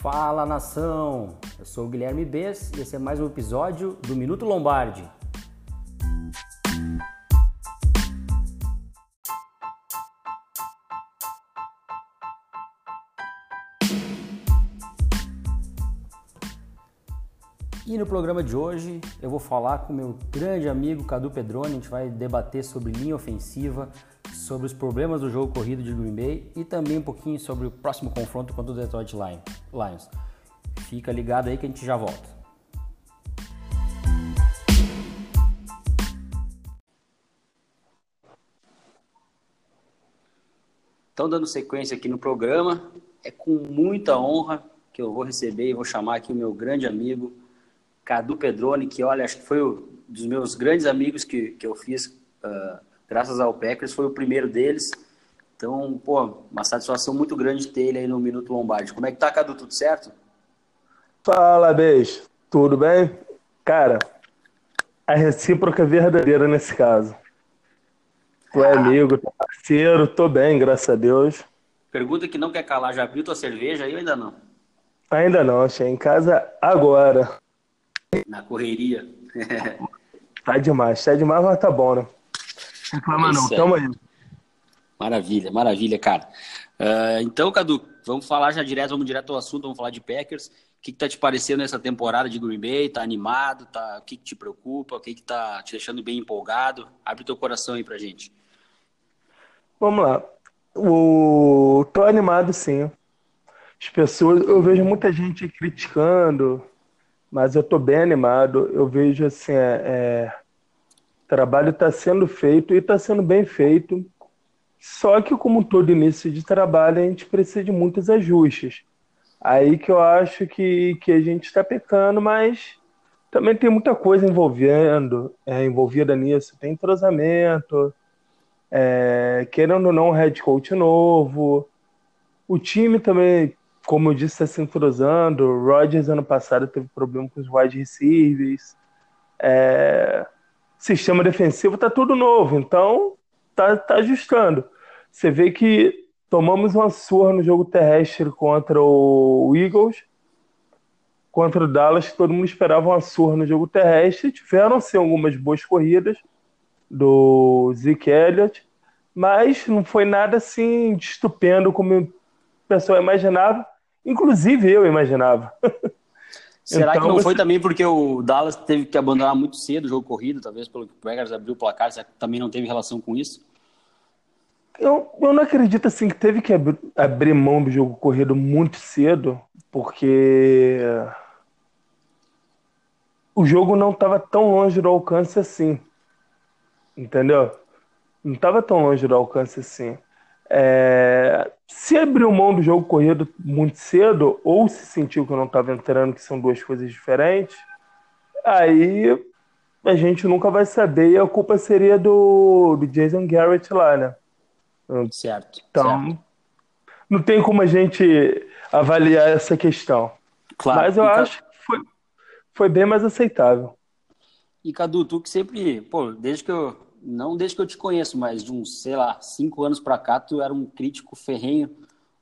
Fala nação! Eu sou o Guilherme Bess e esse é mais um episódio do Minuto Lombardi. E no programa de hoje eu vou falar com meu grande amigo Cadu Pedroni, a gente vai debater sobre linha ofensiva, sobre os problemas do jogo corrido de Green Bay e também um pouquinho sobre o próximo confronto contra o Detroit Lions. Fica ligado aí que a gente já volta. Então, dando sequência aqui no programa, é com muita honra que eu vou receber e vou chamar aqui o meu grande amigo Cadu Pedroni, que olha, acho que foi um dos meus grandes amigos que, que eu fiz uh, graças ao Packers, foi o primeiro deles. Então, pô, uma satisfação muito grande ter ele aí no Minuto Lombardi. Como é que tá, Cadu? Tudo certo? Fala, beijo. Tudo bem? Cara, a recíproca é verdadeira nesse caso. Tu é amigo, tu é parceiro, tô bem, graças a Deus. Pergunta que não quer calar, já abriu tua cerveja aí ou ainda não? Ainda não, achei em casa agora. Na correria. tá demais, tá demais, mas tá bom, né? Reclama não, tamo aí. Maravilha, maravilha, cara. Uh, então, Cadu, vamos falar já direto, vamos direto ao assunto, vamos falar de Packers. O que, que tá te parecendo essa temporada de Green Bay? Tá animado? Tá... O que, que te preocupa? O que, que tá te deixando bem empolgado? Abre teu coração aí pra gente. Vamos lá. O... Tô animado, sim. As pessoas, eu vejo muita gente criticando, mas eu tô bem animado. Eu vejo assim, é, é trabalho está sendo feito e está sendo bem feito. Só que, como todo início de trabalho, a gente precisa de muitos ajustes. Aí que eu acho que, que a gente está pecando, mas também tem muita coisa envolvendo, é, envolvida nisso. Tem entrosamento, é, querendo ou não, um head coach novo. O time também, como eu disse, está se entrosando. O Rodgers, ano passado, teve problema com os wide receivers. É, sistema defensivo está tudo novo, então tá, tá ajustando. Você vê que tomamos uma surra no jogo terrestre contra o Eagles, contra o Dallas, que todo mundo esperava uma surra no jogo terrestre. Tiveram sim algumas boas corridas do Zeke Elliott, mas não foi nada assim de estupendo como o pessoal imaginava, inclusive eu imaginava. Será então, que não você... foi também porque o Dallas teve que abandonar muito cedo o jogo corrido, talvez pelo que o Packers abriu o placar, será que também não teve relação com isso? Eu, eu não acredito assim que teve que abrir, abrir mão do jogo corrido muito cedo, porque o jogo não estava tão longe do alcance assim. Entendeu? Não estava tão longe do alcance assim. É, se abriu mão do jogo corrido muito cedo, ou se sentiu que não estava entrando, que são duas coisas diferentes, aí a gente nunca vai saber e a culpa seria do, do Jason Garrett lá, né? Certo. Então, certo. não tem como a gente avaliar essa questão. Claro. Mas eu acho que foi, foi bem mais aceitável. E Cadu, tu que sempre, pô, desde que eu não desde que eu te conheço, mas de uns, sei lá, cinco anos para cá, tu era um crítico ferrenho,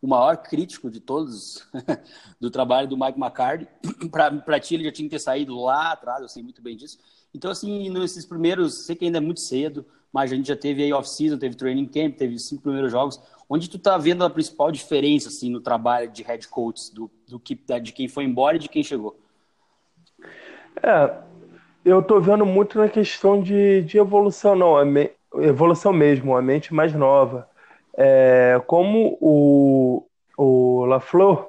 o maior crítico de todos do trabalho do Mike McCarthy. para ti, ele já tinha que ter saído lá atrás, eu sei muito bem disso. Então, assim, nesses primeiros, sei que ainda é muito cedo, mas a gente já teve aí off-season, teve training camp, teve os cinco primeiros jogos. Onde tu tá vendo a principal diferença, assim, no trabalho de head coach, do, do que, de quem foi embora e de quem chegou? É, eu tô vendo muito na questão de, de evolução, não, me, evolução mesmo, a mente mais nova. É, como o, o LaFleur,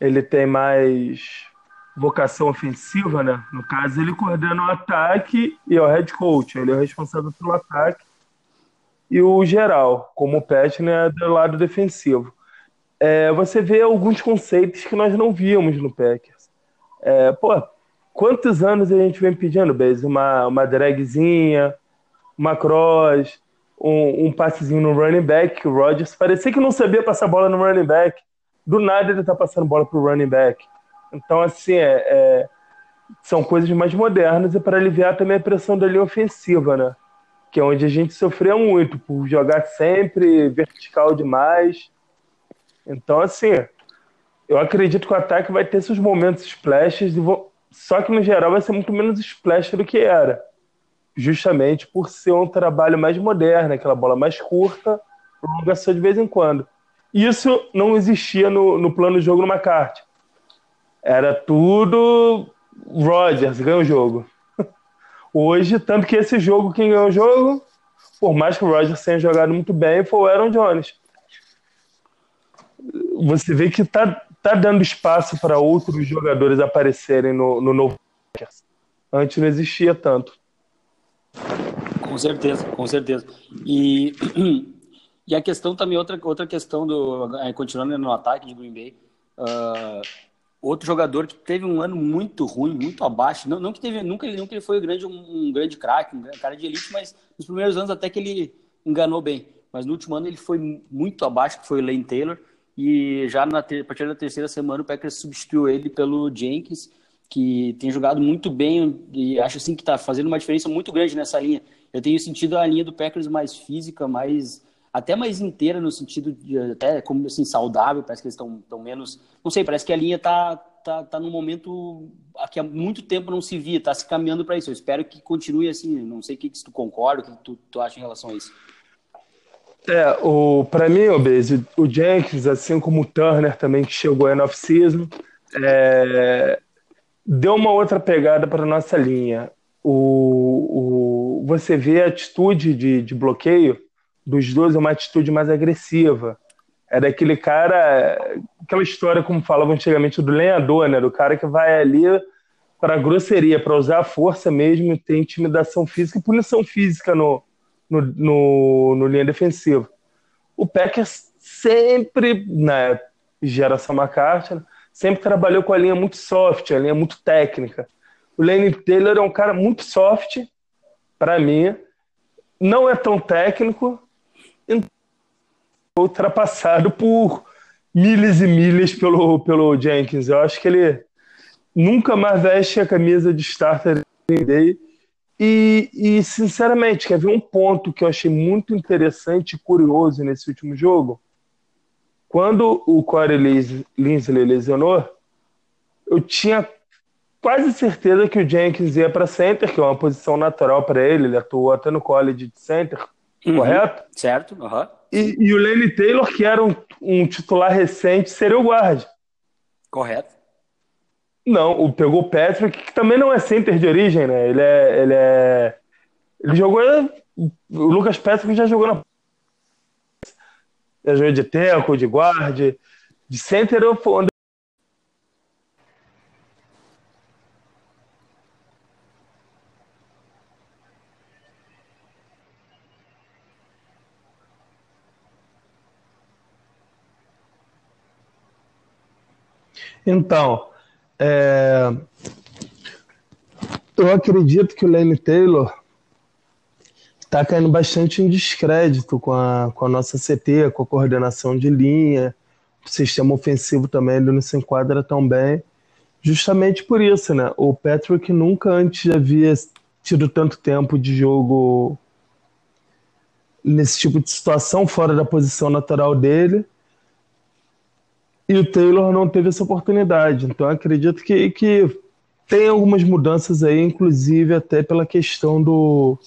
ele tem mais vocação ofensiva, né? No caso, ele coordena o ataque e é o head coach, ele é o responsável pelo ataque. E o geral, como o Pet, né, do lado defensivo. É, você vê alguns conceitos que nós não víamos no Packers. É, pô, Quantos anos a gente vem pedindo, Bez? Uma, uma dragzinha, uma cross, um, um passezinho no running back, o Rodgers parecia que não sabia passar bola no running back. Do nada ele tá passando bola pro running back. Então, assim, é, é são coisas mais modernas e para aliviar também a pressão da linha ofensiva, né? Que é onde a gente sofreu muito, por jogar sempre vertical demais. Então, assim, eu acredito que o ataque vai ter seus momentos splashes, vou... só que no geral vai ser muito menos splash do que era. Justamente por ser um trabalho mais moderno, aquela bola mais curta, prolongação de vez em quando. Isso não existia no, no plano de jogo no McCarthy. Era tudo Rodgers ganhou o jogo. Hoje, tanto que esse jogo, quem ganhou o jogo, por mais que o Rodgers tenha jogado muito bem, foi o Aaron Jones. Você vê que tá, tá dando espaço para outros jogadores aparecerem no, no novo Antes não existia tanto. Com certeza, com certeza. E, e a questão também, outra, outra questão do. Continuando no ataque de Green Bay. Uh, outro jogador que teve um ano muito ruim, muito abaixo. Não, não que teve, nunca, nunca ele foi grande, um, um grande craque, um cara de elite, mas nos primeiros anos até que ele enganou bem. Mas no último ano ele foi muito abaixo, que foi o Lane Taylor. E já na a partir da terceira semana o Packers substituiu ele pelo Jenkins, que tem jogado muito bem e acho assim que está fazendo uma diferença muito grande nessa linha. Eu tenho sentido a linha do Packers mais física, mais até mais inteira no sentido de até como assim saudável, parece que eles estão tão menos, não sei, parece que a linha tá tá, tá num momento que há muito tempo não se via, tá se caminhando para isso. Eu espero que continue assim, não sei o que, que tu concorda, o que tu, tu acha em relação a isso. É, o para mim, o Beze, o Jenkins, assim como o Turner também que chegou aí no off-season, é, deu uma outra pegada para nossa linha. O, o, você vê a atitude de, de bloqueio dos dois é uma atitude mais agressiva. É daquele cara, aquela história, como falavam antigamente, do lenhador, né? Do cara que vai ali para grosseria, para usar a força mesmo, tem intimidação física e punição física no, no, no, no linha defensiva. O Packers sempre, na geração McCarthy, sempre trabalhou com a linha muito soft, a linha muito técnica. O Lenny Taylor é um cara muito soft, para mim, não é tão técnico, ultrapassado por milhas e milhas pelo, pelo Jenkins. Eu acho que ele nunca mais veste a camisa de starter Day. E, e, sinceramente, quer ver um ponto que eu achei muito interessante e curioso nesse último jogo? Quando o Corey Linsley lesionou, eu tinha quase certeza que o Jenkins ia para center, que é uma posição natural para ele, ele atuou até no college de center, uhum, correto? Certo, uhum. E, e o Lenny Taylor, que era um, um, titular recente, seria o guarda. Correto. Não, o pegou o Patrick, que também não é center de origem, né? Ele é. Ele, é, ele jogou. O Lucas Patrick já jogou na. Já jogou de teco, de guarda. De center, onde Então, é... eu acredito que o Lane Taylor está caindo bastante em descrédito com a, com a nossa CT, com a coordenação de linha, o sistema ofensivo também ele não se enquadra tão bem, justamente por isso, né? O Patrick nunca antes havia tido tanto tempo de jogo nesse tipo de situação, fora da posição natural dele. E o Taylor não teve essa oportunidade. Então acredito que, que tem algumas mudanças aí, inclusive até pela questão do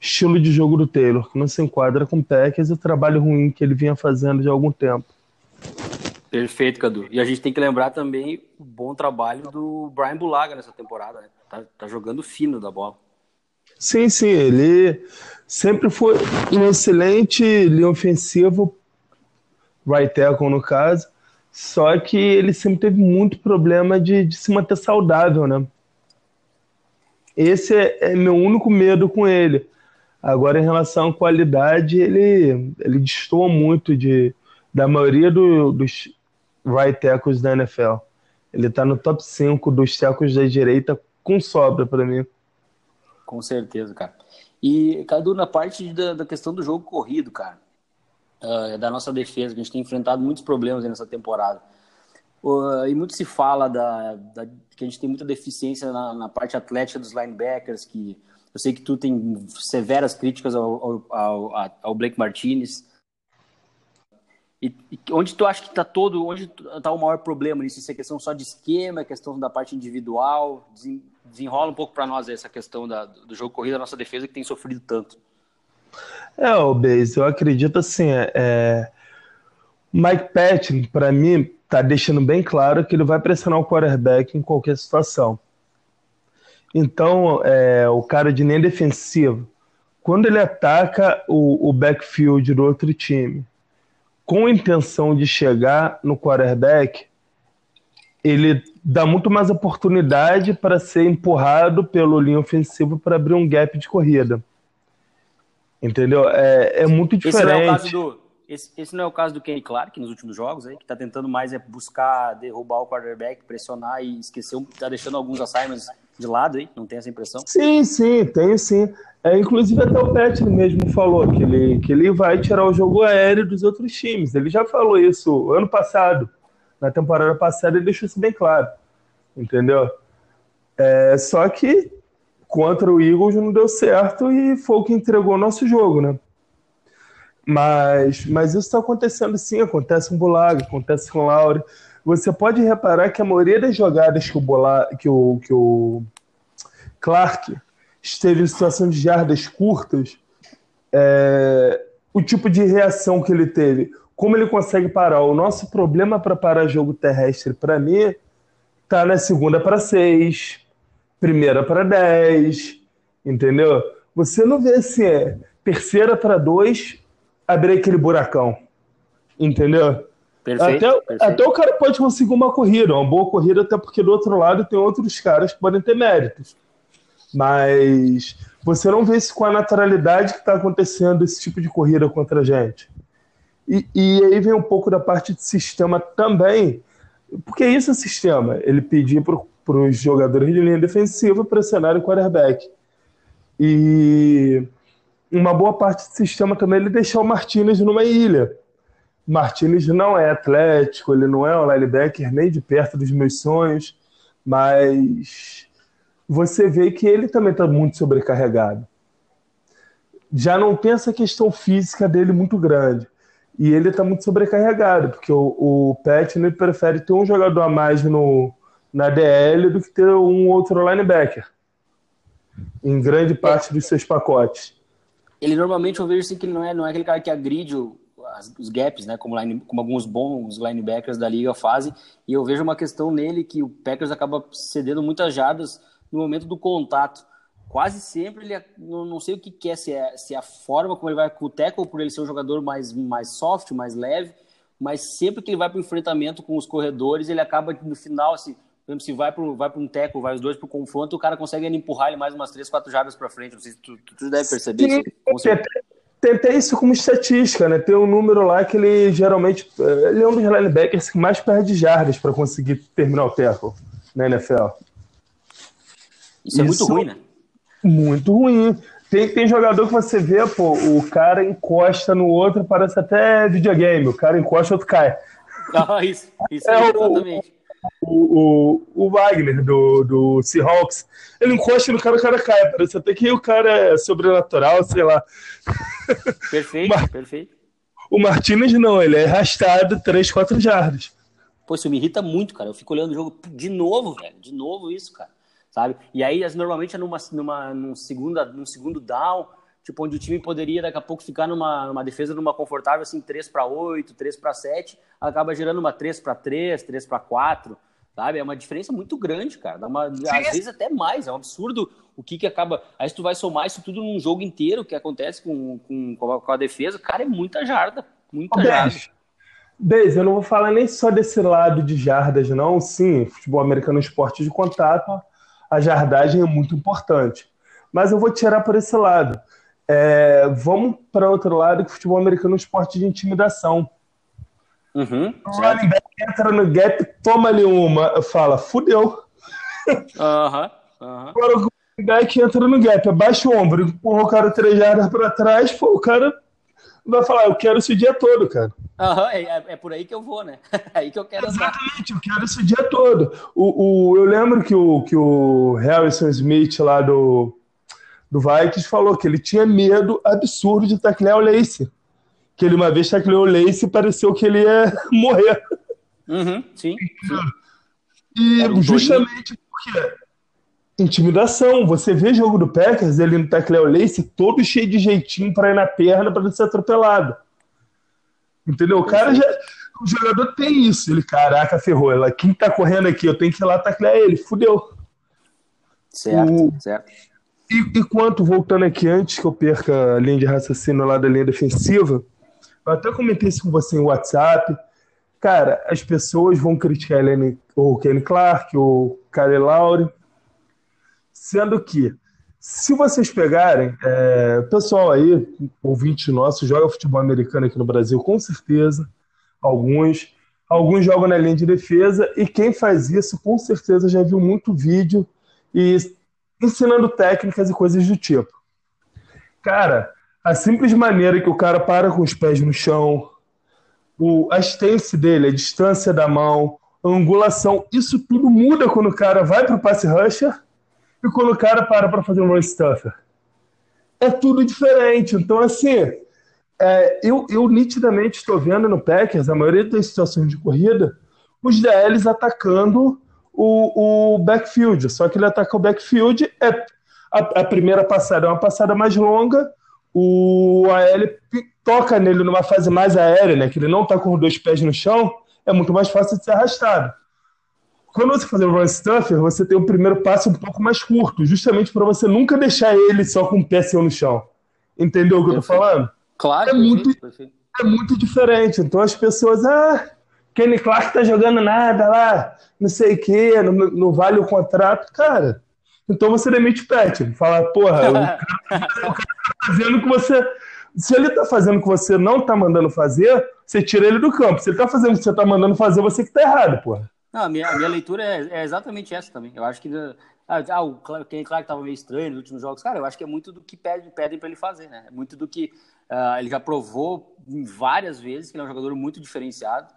estilo de jogo do Taylor, que não se enquadra com o Packers e o trabalho ruim que ele vinha fazendo de algum tempo. Perfeito, Cadu. E a gente tem que lembrar também o bom trabalho do Brian Bulaga nessa temporada, né? Tá, tá jogando fino da bola. Sim, sim, ele sempre foi um excelente linha ofensivo, right tackle no caso, só que ele sempre teve muito problema de, de se manter saudável, né? Esse é, é, meu único medo com ele. Agora, em relação à qualidade, ele, ele destoa muito de, da maioria do, dos right tackles da NFL. Ele está no top 5 dos tackles da direita com sobra para mim. Com certeza, cara. E, Cadu, na parte da, da questão do jogo corrido, cara, uh, da nossa defesa, que a gente tem enfrentado muitos problemas nessa temporada. Uh, e muito se fala da, da, que a gente tem muita deficiência na, na, parte atlética dos linebackers, que eu sei que tu tem severas críticas ao, ao, ao, ao Blake Martinez. E, e onde tu acha que está todo, onde está o maior problema nisso? Se é questão só de esquema, é questão da parte individual? Desenrola um pouco para nós essa questão da, do jogo corrido da nossa defesa que tem sofrido tanto. É, o Beis, eu acredito assim, é, é Mike Patton, para mim, tá deixando bem claro que ele vai pressionar o quarterback em qualquer situação. Então, é, o cara de nem defensivo, quando ele ataca o, o backfield do outro time, com intenção de chegar no quarterback, ele dá muito mais oportunidade para ser empurrado pelo linha ofensivo para abrir um gap de corrida. Entendeu? É, é muito diferente. Esse não é, o caso do, esse, esse não é o caso do Kenny Clark nos últimos jogos, aí, que está tentando mais é buscar derrubar o quarterback, pressionar e esquecer, está deixando alguns assignments de lado aí, não tem essa impressão? Sim, sim, tenho sim. É, inclusive até o Pet mesmo falou que ele, que ele vai tirar o jogo aéreo dos outros times. Ele já falou isso ano passado. Na temporada passada ele deixou isso bem claro. Entendeu? É, só que contra o Eagles não deu certo e foi o que entregou o nosso jogo, né? Mas, mas isso está acontecendo sim, acontece com o Bulaga, acontece com o Laure. Você pode reparar que a maioria das jogadas que o, Bula, que o, que o Clark esteve em situação de jardas curtas, é, o tipo de reação que ele teve, como ele consegue parar. O nosso problema para parar jogo terrestre, para mim, tá na segunda para seis, primeira para dez, entendeu? Você não vê se é terceira para dois, abrir aquele buracão, entendeu? Perfeito, até, perfeito. até o cara pode conseguir uma corrida, uma boa corrida, até porque do outro lado tem outros caras que podem ter méritos. Mas você não vê isso com a naturalidade que está acontecendo esse tipo de corrida contra a gente. E, e aí vem um pouco da parte de sistema também, porque isso é sistema. Ele pedir para os jogadores de linha defensiva pressionarem o quarterback. E uma boa parte do sistema também é ele deixar o Martinez numa ilha. Martinez não é atlético, ele não é um linebacker nem de perto dos meus sonhos, mas você vê que ele também está muito sobrecarregado. Já não tem essa questão física dele muito grande. E ele está muito sobrecarregado, porque o, o Pet prefere ter um jogador a mais no, na DL do que ter um outro linebacker. Em grande parte dos seus pacotes. Ele normalmente eu vejo assim que ele não é, não é aquele cara que agride o, as, os gaps, né? Como, line, como alguns bons linebackers da liga fazem. E eu vejo uma questão nele que o Packers acaba cedendo muitas jardas no momento do contato. Quase sempre ele, não, não sei o que, que é, se é, se é a forma como ele vai com o tackle, por ele ser um jogador mais, mais soft, mais leve, mas sempre que ele vai para o enfrentamento com os corredores, ele acaba no final, assim, por exemplo, se vai para vai um tackle, vai os dois para o confronto, o cara consegue empurrar ele mais umas três, quatro jardas para frente. Não sei se tu, tu, tu deve perceber Sim, isso. Tentei isso como estatística, né? Tem um número lá que ele geralmente. Ele é um dos linebackers que mais perde jardas para conseguir terminar o tackle na NFL. Isso é muito ruim, né? Muito ruim. Tem, tem jogador que você vê, pô, o cara encosta no outro, parece até videogame. O cara encosta, o outro cai. Ah, isso, isso é, exatamente. O, o, o, Wagner, do, do Seahawks, ele encosta no cara, o cara cai. Parece até que o cara é sobrenatural, sei lá. Perfeito, Mar... perfeito. O Martinez não, ele é arrastado 3, 4 jardas. Pô, isso me irrita muito, cara. Eu fico olhando o jogo de novo, velho. De novo isso, cara sabe? E aí, normalmente é numa, numa, num, segunda, num segundo down, tipo, onde o time poderia daqui a pouco ficar numa, numa defesa numa confortável, assim, 3 para 8, 3 para 7, acaba gerando uma 3 para 3, 3 para 4, sabe? É uma diferença muito grande, cara. Dá uma, às vezes até mais, é um absurdo o que que acaba. Aí se tu vai somar isso tudo num jogo inteiro, que acontece com, com, com a defesa, cara, é muita jarda, muita jarda. Bez, eu não vou falar nem só desse lado de jardas, não. Sim, futebol americano é um esporte de contato, a jardagem é muito importante. Mas eu vou tirar por esse lado. É, vamos para outro lado, que o futebol americano é um esporte de intimidação. Uhum, o running back entra no gap, toma ali uma, fala, fudeu. Uhum, uhum. Agora o running back entra no gap, abaixa o ombro, empurra o cara três jardas para trás, pô, o cara vai falar, eu quero o dia todo, cara. Uhum, é, é, por aí que eu vou, né? É aí que eu quero Exatamente, andar. eu quero o dia todo. O, o, eu lembro que o, que o Harrison Smith lá do, do Vikings falou que ele tinha medo absurdo de taclear o Lace. que ele uma vez tacleou o Lace e pareceu que ele ia morrer. Uhum, sim, sim. E um justamente porque intimidação. Você vê jogo do Packers, ele no tacleou o Lace todo cheio de jeitinho para ir na perna para não ser atropelado. Entendeu? O cara já. O jogador tem isso. Ele, caraca, ferrou. Ela, quem tá correndo aqui? Eu tenho que ir lá taclear ele. Fudeu. Certo, o... certo. E, e quanto, voltando aqui, antes que eu perca a linha de raciocínio lá da linha defensiva, eu até comentei isso com você em WhatsApp. Cara, as pessoas vão criticar o Kenny Clark, o Kyle Lowry, sendo que, se vocês pegarem, é, pessoal aí, ouvinte nosso, joga futebol americano aqui no Brasil, com certeza, alguns. Alguns jogam na linha de defesa, e quem faz isso, com certeza, já viu muito vídeo e ensinando técnicas e coisas do tipo. Cara, a simples maneira que o cara para com os pés no chão, o, a stance dele, a distância da mão, a angulação, isso tudo muda quando o cara vai para o passe rusher e quando o cara para para fazer um run stuffer. É tudo diferente. Então, assim, é, eu, eu nitidamente estou vendo no Packers, a maioria das situações de corrida, os DLs atacando o, o backfield. Só que ele ataca o backfield, é, a, a primeira passada é uma passada mais longa, o AL toca nele numa fase mais aérea, né, que ele não está com os dois pés no chão, é muito mais fácil de ser arrastado. Quando você faz o run stuffer, você tem o primeiro passo um pouco mais curto, justamente para você nunca deixar ele só com o pé seu no chão. Entendeu o que eu tô falando? Claro. É muito, é muito diferente. Então as pessoas, ah, Kenny Clark tá jogando nada lá, não sei o quê, não, não vale o contrato. Cara, então você demite o Pet. Fala, porra, o cara, o cara tá fazendo o que você. Se ele tá fazendo o que você não tá mandando fazer, você tira ele do campo. Se ele tá fazendo o que você tá mandando fazer, você que tá errado, porra. Não, a minha, a minha leitura é, é, exatamente essa também. Eu acho que. Ah, ah o Kenny Clark tava meio estranho nos últimos jogos. Cara, eu acho que é muito do que pedem, pedem para ele fazer, né? É muito do que uh, ele já provou várias vezes que ele é um jogador muito diferenciado.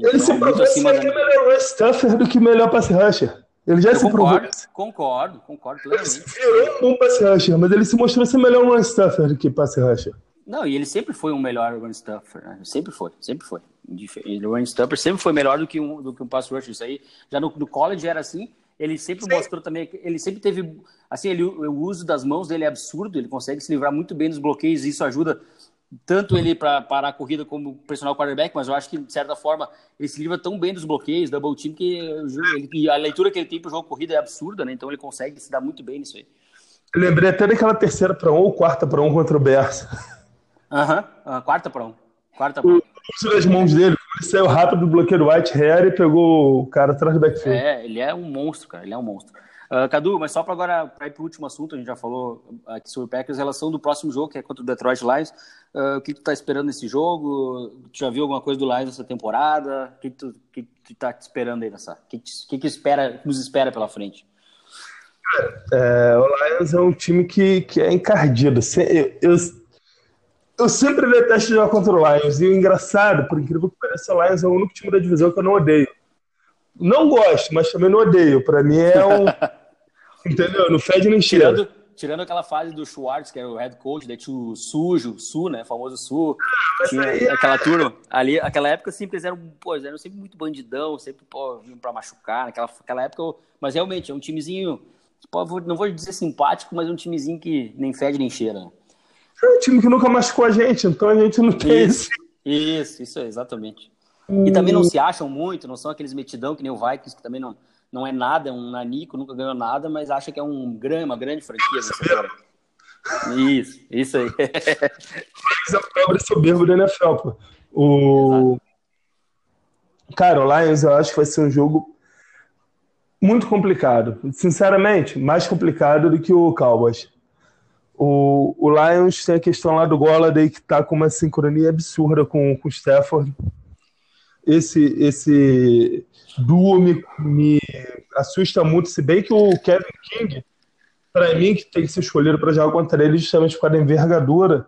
Então, ele se provou ser da... melhor stuffer do que melhor pass rusher. Ele já eu se concordo, provou. Concordo, concordo plenamente. Ele virou um bom pass rusher, mas ele se mostrou ser melhor run stuffer do que pass rusher. Não, e ele sempre foi um melhor run stuffer, né? Sempre foi, sempre foi. O run stuffer sempre foi melhor do que um, do que um pass rusher. Isso aí, já no, no college era assim. Ele sempre Sim. mostrou também, ele sempre teve, assim, ele, o uso das mãos dele é absurdo, ele consegue se livrar muito bem dos bloqueios, e isso ajuda tanto ele para parar a corrida como personal quarterback, mas eu acho que, de certa forma, ele se livra tão bem dos bloqueios, double team, que ele, a leitura que ele tem para o jogo corrida é absurda, né? Então ele consegue se dar muito bem nisso aí. Eu lembrei até daquela terceira para um ou quarta para um contra o Berça. Aham, uhum, quarta para um. Quarta para um. O das mãos dele, ele saiu rápido do bloqueio do White Hair e pegou o cara atrás do backfield. É, ele é um monstro, cara, ele é um monstro. Uh, Cadu, mas só para agora, para ir para o último assunto, a gente já falou aqui sobre o Packers, relação do próximo jogo, que é contra o Detroit Lions. Uh, o que tu está esperando nesse jogo? Tu já viu alguma coisa do Lions essa temporada? O que tu, que tu tá te esperando aí nessa? O que, que, que espera, nos espera pela frente? É, o Lions é um time que, que é encardido. Eu, eu, eu sempre detesto jogar contra o Lions. E o engraçado, por incrível que pareça, o Lions é o único time da divisão que eu não odeio. Não gosto, mas também não odeio. Para mim é um. Entendeu? Não fede nem tirando, tirando aquela fase do Schwartz, que era o head coach, daí tinha o Sujo, Su, né? Famoso Su. Tinha é aquela turma. Ali, aquela época sempre eles eram, pô, eles eram sempre muito bandidão, sempre, pô, vinham pra machucar. Naquela aquela época, mas realmente, é um timezinho. Pô, não vou dizer simpático, mas é um timezinho que nem fede nem cheira. Né? É um time que nunca machucou a gente, então a gente não tem isso. Isso, isso, exatamente. E também não se acham muito, não são aqueles metidão que nem o Vikings, que também não, não é nada, é um nanico, nunca ganhou nada, mas acha que é um grande, uma grande franquia. Isso, isso aí. Mas é o pobre soberbo da NFL, pô. O... Cara, o Lions eu acho que vai ser um jogo muito complicado. Sinceramente, mais complicado do que o Cowboys. O, o Lions tem a questão lá do Golladay que tá com uma sincronia absurda com, com o Stafford esse, esse duo me, me assusta muito, se bem que o Kevin King, para mim, que tem que ser escolhido para jogar contra ele justamente por causa da envergadura,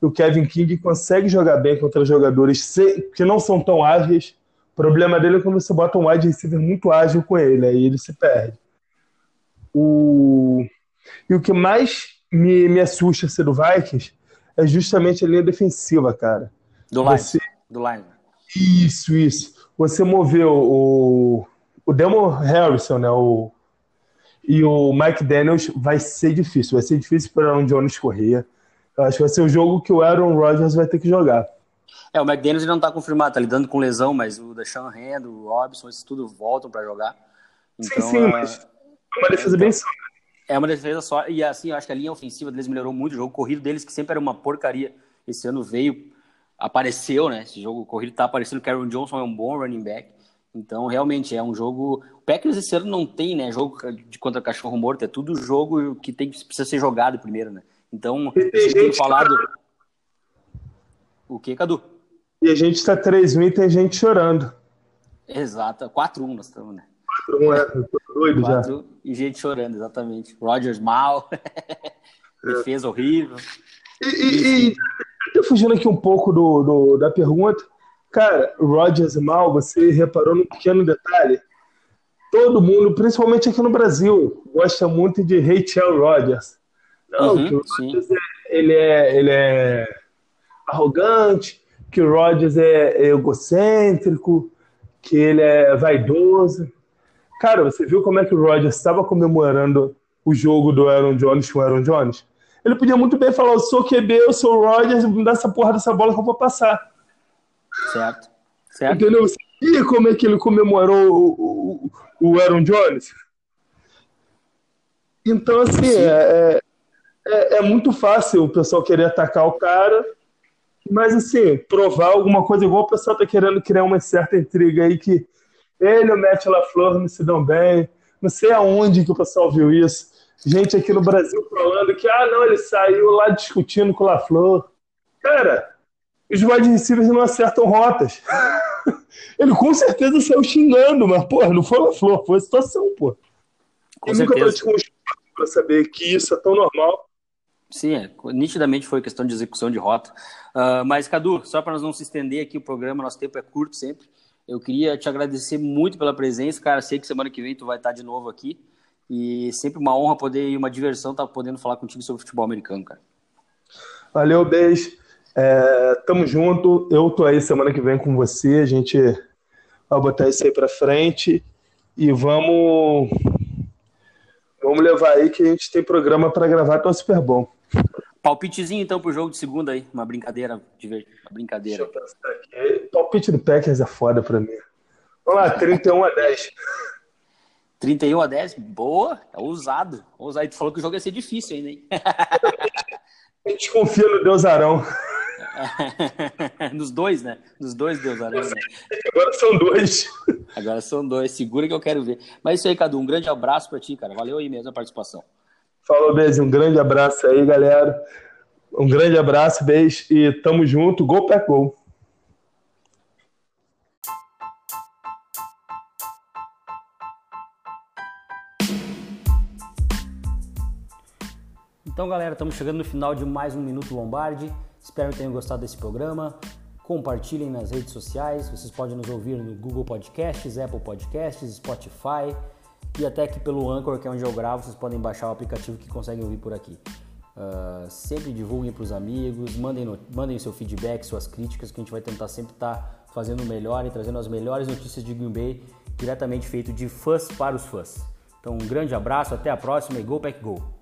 o Kevin King consegue jogar bem contra jogadores que não são tão ágeis. O problema dele é quando você bota um wide receiver muito ágil com ele, aí ele se perde. O... E o que mais me, me assusta ser do Vikings é justamente a linha defensiva, cara. Do Lions. Do Lions. Isso, isso. Você moveu o, o Demon Harrison, né? O, e o Mike Daniels vai ser difícil. Vai ser difícil para o Aaron Jones correr. Eu acho que vai ser o jogo que o Aaron Rodgers vai ter que jogar. É, o McDaniels não está confirmado, tá lidando com lesão, mas o Deshaun Hand, o Robson, esses tudo voltam para jogar. Então, sim, sim, mas é uma defesa bem só. É uma defesa só, e assim, eu acho que a linha ofensiva deles melhorou muito, o jogo corrido deles, que sempre era uma porcaria, esse ano veio, apareceu, né, esse jogo corrido tá aparecendo, Karen Johnson é um bom running back, então realmente é um jogo, o Packers esse ano não tem, né, jogo de contra cachorro morto, é tudo jogo que tem precisa ser jogado primeiro, né, então, tem falado... O que, Cadu? E a gente está 3-1 e tem gente chorando. Exato, 4-1 nós estamos, né? 4-1 é, tô doido 4 já. E gente chorando, exatamente. Rogers mal, defesa é. horrível. E, e, e fugindo aqui um pouco do, do, da pergunta, cara, Rogers mal, você reparou num pequeno detalhe? Todo mundo, principalmente aqui no Brasil, gosta muito de Rachel Rogers. Não, uhum, que o Rogers é, ele, é, ele é arrogante, que o Rodgers é, egocêntrico, que ele é vaidoso. Cara, você viu como é que o Rodgers estava comemorando o jogo do Aaron Jones com o Aaron Jones? Ele podia muito bem falar: eu sou QB, eu sou o Rodgers, me dá essa porra dessa bola que eu vou passar. Certo. certo. Entendeu? E como é que ele comemorou o, o, o Aaron Jones? Então, assim, é, é, é, muito fácil o pessoal querer atacar o cara mas, assim, provar alguma coisa igual o pessoal tá querendo criar uma certa intriga aí que ele e o Matt LaFleur não se dão bem. Não sei aonde que o pessoal viu isso. Gente aqui no Brasil falando que, ah, não, ele saiu lá discutindo com o LaFleur. Cara, os wide receivers não acertam rotas. ele com certeza saiu xingando, mas, pô, não foi o LaFleur, foi a situação, pô. Com Eu certeza. nunca praticou um pra saber que isso é tão normal. Sim, é, nitidamente foi questão de execução de rota. Uh, mas, Cadu, só para nós não se estender aqui o programa, nosso tempo é curto sempre. Eu queria te agradecer muito pela presença, cara. Sei que semana que vem tu vai estar de novo aqui. E sempre uma honra poder e uma diversão estar podendo falar contigo sobre futebol americano, cara. Valeu, beijo. É, tamo junto. Eu tô aí semana que vem com você. A gente vai botar isso aí para frente e vamos vamos levar aí que a gente tem programa para gravar, tá super bom. Palpitezinho então pro jogo de segunda aí, uma brincadeira, uma brincadeira. Deixa eu pensar aqui. Palpite do Packers é foda pra mim. Vamos lá, 31 a 10. 31 a 10? Boa, é ousado. ousado. Tu falou que o jogo ia ser difícil ainda, hein? A gente confia no Deus Arão. Nos dois, né? Nos dois Deus Arão, né? Agora são dois. Agora são dois. Segura que eu quero ver. Mas é isso aí, Cadu. Um grande abraço pra ti, cara. Valeu aí mesmo a participação. Falou, beijo. Um grande abraço aí, galera. Um grande abraço, beijo e tamo junto. Gol para gol. Então, galera, estamos chegando no final de mais um Minuto Lombardi. Espero que tenham gostado desse programa. Compartilhem nas redes sociais. Vocês podem nos ouvir no Google Podcasts, Apple Podcasts, Spotify e até aqui pelo Anchor, que é onde eu gravo, vocês podem baixar o aplicativo que conseguem ouvir por aqui. Uh, sempre divulguem para os amigos, mandem, no, mandem seu feedback, suas críticas, que a gente vai tentar sempre estar tá fazendo o melhor e trazendo as melhores notícias de Green Bay, diretamente feito de fãs para os fãs. Então, um grande abraço, até a próxima e Go Pack Go!